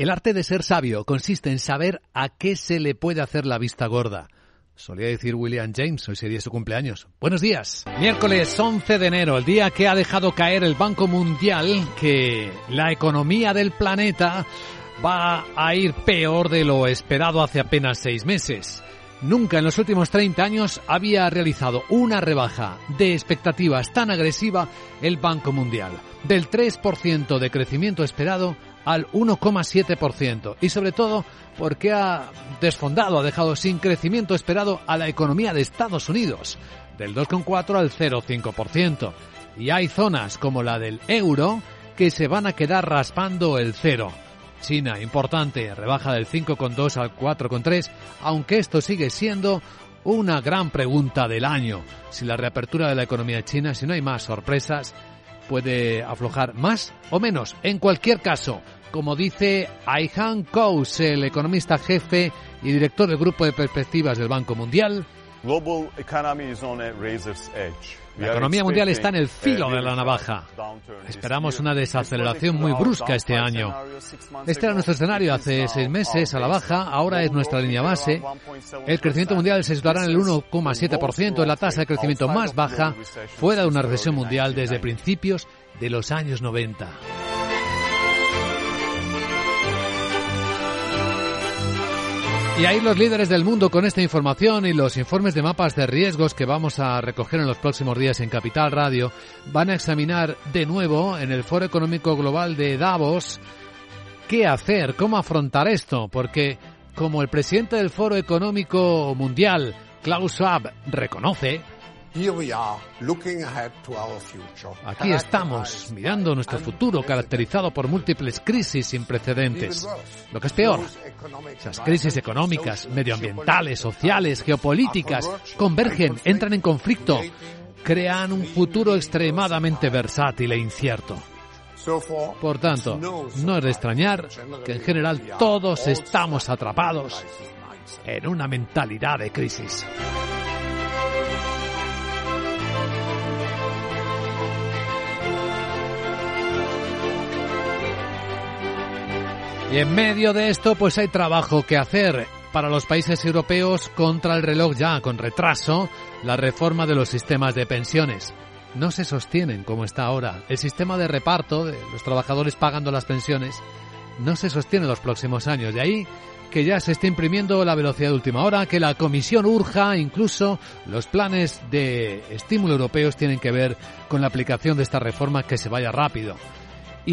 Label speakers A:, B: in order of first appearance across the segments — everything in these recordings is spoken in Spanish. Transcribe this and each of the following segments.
A: El arte de ser sabio consiste en saber a qué se le puede hacer la vista gorda. Solía decir William James, hoy sería su cumpleaños. Buenos días. Miércoles 11 de enero, el día que ha dejado caer el Banco Mundial que la economía del planeta va a ir peor de lo esperado hace apenas seis meses. Nunca en los últimos 30 años había realizado una rebaja de expectativas tan agresiva el Banco Mundial, del 3% de crecimiento esperado al 1,7% y sobre todo porque ha desfondado, ha dejado sin crecimiento esperado a la economía de Estados Unidos, del 2,4 al 0,5%. Y hay zonas como la del euro que se van a quedar raspando el cero. China, importante, rebaja del 5,2 al 4,3, aunque esto sigue siendo una gran pregunta del año. Si la reapertura de la economía china, si no hay más sorpresas, puede aflojar más o menos. En cualquier caso, como dice Aihan Kous, el economista jefe y director del Grupo de Perspectivas del Banco Mundial, la economía mundial está en el filo de la navaja. Esperamos una desaceleración muy brusca este año. Este era nuestro escenario hace seis meses a la baja, ahora es nuestra línea base. El crecimiento mundial se situará en el 1,7%, la tasa de crecimiento más baja fuera de una recesión mundial desde principios de los años 90. Y ahí los líderes del mundo con esta información y los informes de mapas de riesgos que vamos a recoger en los próximos días en Capital Radio van a examinar de nuevo en el Foro Económico Global de Davos qué hacer, cómo afrontar esto, porque como el presidente del Foro Económico Mundial, Klaus Schwab, reconoce, Aquí estamos mirando nuestro futuro caracterizado por múltiples crisis sin precedentes. Lo que es peor, esas crisis económicas, medioambientales, sociales, geopolíticas, convergen, entran en conflicto, crean un futuro extremadamente versátil e incierto. Por tanto, no es de extrañar que en general todos estamos atrapados en una mentalidad de crisis. Y en medio de esto, pues hay trabajo que hacer para los países europeos contra el reloj ya con retraso, la reforma de los sistemas de pensiones. No se sostienen como está ahora. El sistema de reparto de los trabajadores pagando las pensiones no se sostiene en los próximos años. De ahí que ya se está imprimiendo la velocidad de última hora, que la Comisión urja, incluso los planes de estímulo europeos tienen que ver con la aplicación de esta reforma que se vaya rápido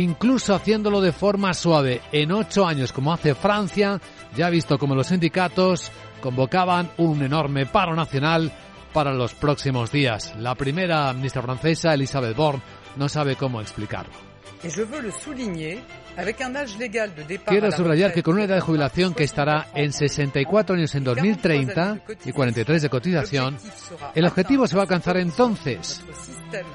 A: incluso haciéndolo de forma suave. En ocho años, como hace Francia, ya ha visto como los sindicatos convocaban un enorme paro nacional para los próximos días. La primera ministra francesa, Elisabeth Borne, no sabe cómo explicarlo. Quiero subrayar que con una edad de jubilación que estará en 64 años en 2030 y 43 de cotización, el objetivo se va a alcanzar entonces.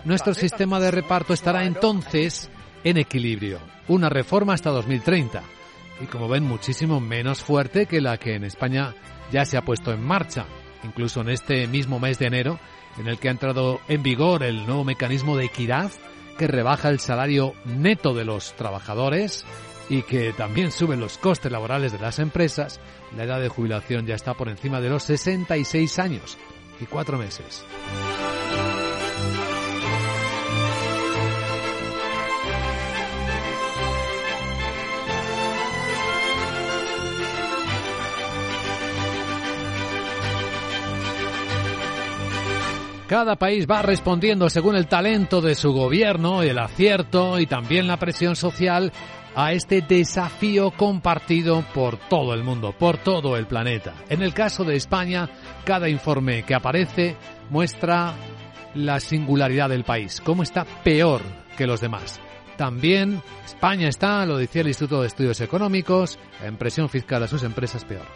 A: Nuestro sistema de reparto estará entonces en equilibrio. Una reforma hasta 2030. Y como ven, muchísimo menos fuerte que la que en España ya se ha puesto en marcha, incluso en este mismo mes de enero, en el que ha entrado en vigor el nuevo mecanismo de equidad que rebaja el salario neto de los trabajadores y que también sube los costes laborales de las empresas, la edad de jubilación ya está por encima de los 66 años y cuatro meses. Cada país va respondiendo según el talento de su gobierno, el acierto y también la presión social a este desafío compartido por todo el mundo, por todo el planeta. En el caso de España, cada informe que aparece muestra la singularidad del país, cómo está peor que los demás. También España está, lo decía el Instituto de Estudios Económicos, en presión fiscal a sus empresas peor.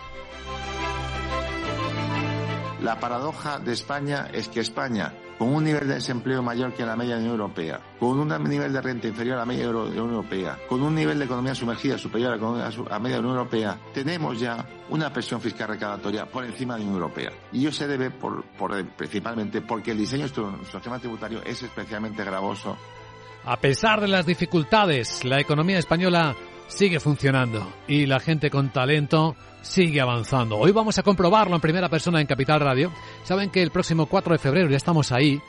B: La paradoja de España es que España, con un nivel de desempleo mayor que la media de la Unión Europea, con un nivel de renta inferior a la media de la Unión Europea, con un nivel de economía sumergida superior a la media de la Unión Europea, tenemos ya una presión fiscal recaudatoria por encima de la Unión Europea. Y ello se debe por, principalmente porque el diseño de nuestro sistema tributario es especialmente gravoso.
A: A pesar de las dificultades, la economía española sigue funcionando y la gente con talento sigue avanzando. Hoy vamos a comprobarlo en primera persona en Capital Radio. Saben que el próximo 4 de febrero ya estamos ahí.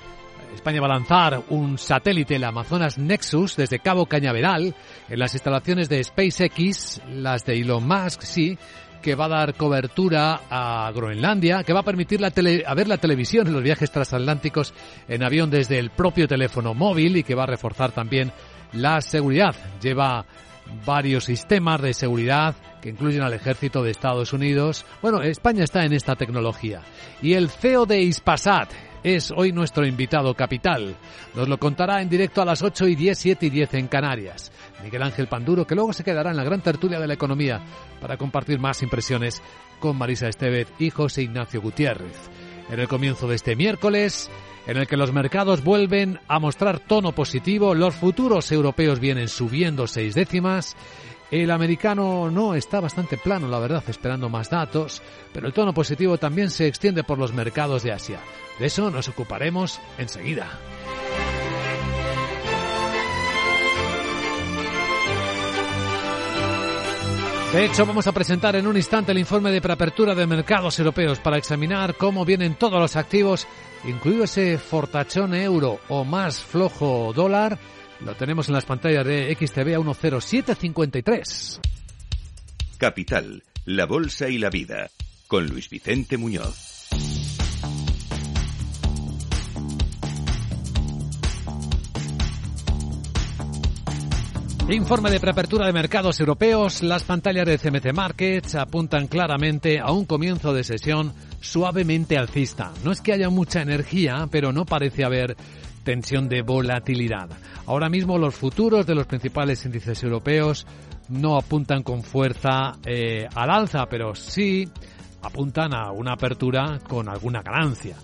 A: España va a lanzar un satélite, el Amazonas Nexus, desde Cabo Cañaveral, en las instalaciones de SpaceX, las de Elon Musk, sí, que va a dar cobertura a Groenlandia, que va a permitir la a ver la televisión en los viajes transatlánticos en avión desde el propio teléfono móvil y que va a reforzar también la seguridad. Lleva varios sistemas de seguridad que incluyen al ejército de Estados Unidos. Bueno, España está en esta tecnología. Y el CEO de Ispasat es hoy nuestro invitado capital. Nos lo contará en directo a las 8 y 10, 7 y 10 en Canarias. Miguel Ángel Panduro, que luego se quedará en la gran tertulia de la economía para compartir más impresiones con Marisa Estevez y José Ignacio Gutiérrez. En el comienzo de este miércoles, en el que los mercados vuelven a mostrar tono positivo, los futuros europeos vienen subiendo seis décimas, el americano no está bastante plano, la verdad, esperando más datos, pero el tono positivo también se extiende por los mercados de Asia. De eso nos ocuparemos enseguida. De hecho, vamos a presentar en un instante el informe de preapertura de mercados europeos para examinar cómo vienen todos los activos, incluido ese fortachón euro o más flojo dólar. Lo tenemos en las pantallas de XTV a 10753.
C: Capital, la Bolsa y la Vida, con Luis Vicente Muñoz.
A: Informe de preapertura de mercados europeos. Las pantallas de CMC Markets apuntan claramente a un comienzo de sesión suavemente alcista. No es que haya mucha energía, pero no parece haber tensión de volatilidad. Ahora mismo los futuros de los principales índices europeos no apuntan con fuerza eh, al alza, pero sí apuntan a una apertura con alguna ganancia.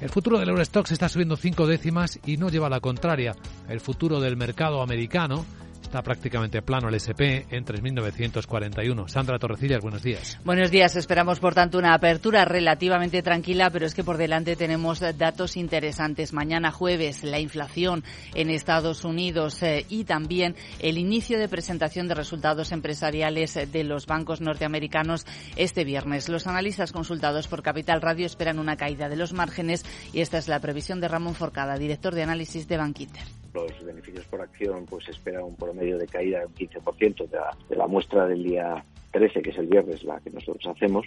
A: El futuro del Eurostox está subiendo cinco décimas y no lleva la contraria. El futuro del mercado americano Está prácticamente plano el SP en 3.941. Sandra Torrecillas, buenos días.
D: Buenos días. Esperamos, por tanto, una apertura relativamente tranquila, pero es que por delante tenemos datos interesantes. Mañana jueves, la inflación en Estados Unidos eh, y también el inicio de presentación de resultados empresariales de los bancos norteamericanos este viernes. Los analistas consultados por Capital Radio esperan una caída de los márgenes y esta es la previsión de Ramón Forcada, director de análisis de Bankinter
E: los beneficios por acción pues espera un promedio de caída de un 15% de la, de la muestra del día 13, que es el viernes, la que nosotros hacemos,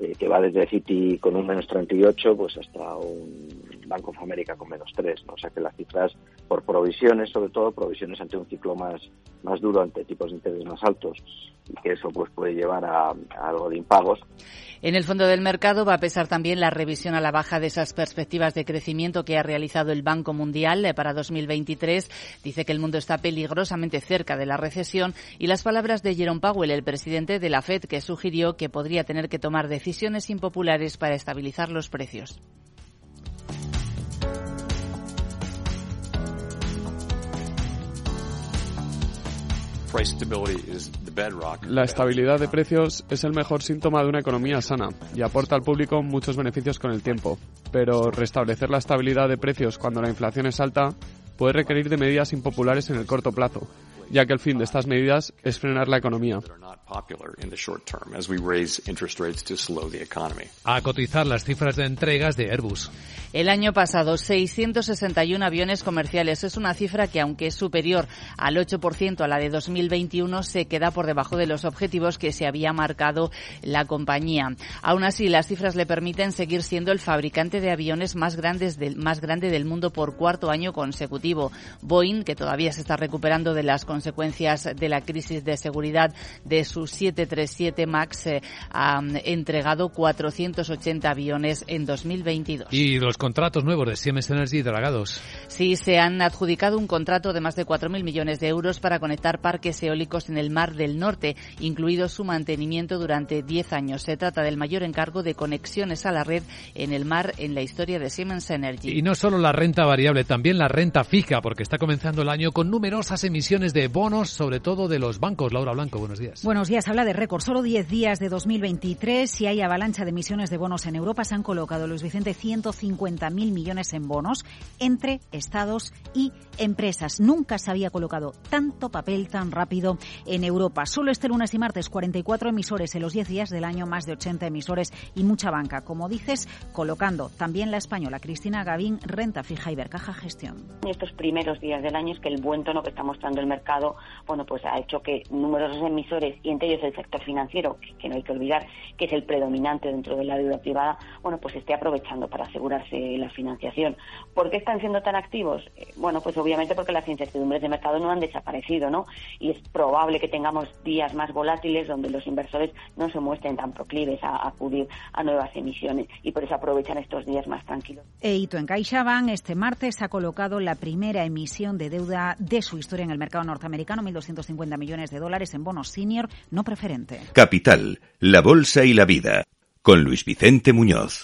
E: eh, que va desde Citi con un menos 38 pues hasta un Banco of America con menos 3. ¿no? O sea que las cifras por provisiones, sobre todo provisiones ante un ciclo más, más duro, ante tipos de interés más altos, y que eso pues puede llevar a algo de impagos.
D: En el fondo del mercado va a pesar también la revisión a la baja de esas perspectivas de crecimiento que ha realizado el Banco Mundial eh, para 2023. Dice que el mundo está peligrosamente cerca de la recesión y las palabras de Jerome Powell, el presidente de la Fed, que sugirió que podría tener que tomar decisiones impopulares para estabilizar los precios.
F: La estabilidad de precios es el mejor síntoma de una economía sana y aporta al público muchos beneficios con el tiempo. Pero restablecer la estabilidad de precios cuando la inflación es alta puede requerir de medidas impopulares en el corto plazo, ya que el fin de estas medidas es frenar la economía.
A: A cotizar las cifras de entregas de Airbus.
D: El año pasado, 661 aviones comerciales. Es una cifra que, aunque es superior al 8% a la de 2021, se queda por debajo de los objetivos que se había marcado la compañía. Aún así, las cifras le permiten seguir siendo el fabricante de aviones más, grandes del, más grande del mundo por cuarto año consecutivo. Boeing, que todavía se está recuperando de las consecuencias de la crisis de seguridad de su 737 MAX, eh, ha entregado 480 aviones en 2022.
A: Y los contratos nuevos de Siemens Energy dragados.
D: Sí, se han adjudicado un contrato de más de 4.000 millones de euros para conectar parques eólicos en el Mar del Norte, incluido su mantenimiento durante 10 años. Se trata del mayor encargo de conexiones a la red en el mar en la historia de Siemens Energy.
A: Y no solo la renta variable, también la renta fija, porque está comenzando el año con numerosas emisiones de de bonos, sobre todo de los bancos. Laura Blanco, buenos días.
G: Buenos días, habla de récord. Solo 10 días de 2023 y hay avalancha de emisiones de bonos en Europa. Se han colocado, Luis Vicente, 150.000 millones en bonos entre estados y empresas. Nunca se había colocado tanto papel tan rápido en Europa. Solo este lunes y martes 44 emisores en los 10 días del año, más de 80 emisores y mucha banca. Como dices, colocando también la española Cristina Gavín, renta fija y Bercaja Gestión.
H: En estos primeros días del año es que el buen tono que está mostrando el mercado, bueno, pues ha hecho que numerosos emisores y entre ellos el sector financiero, que, no hay que olvidar que es el predominante dentro de la deuda privada, bueno, pues esté aprovechando para asegurarse la financiación. ¿Por qué están siendo tan activos? Eh, bueno, pues obviamente porque las incertidumbres de mercado no han desaparecido, ¿no? Y es probable que tengamos días más volátiles donde los inversores no se muestren tan proclives a, acudir a nuevas emisiones y por eso aprovechan estos días más tranquilos.
G: Eito en CaixaBank este martes ha colocado la primera emisión de deuda de su historia en el mercado norteamericano, 1.250 millones de dólares en bonos senior no preferente.
C: Capital, la bolsa y la vida, con Luis Vicente Muñoz.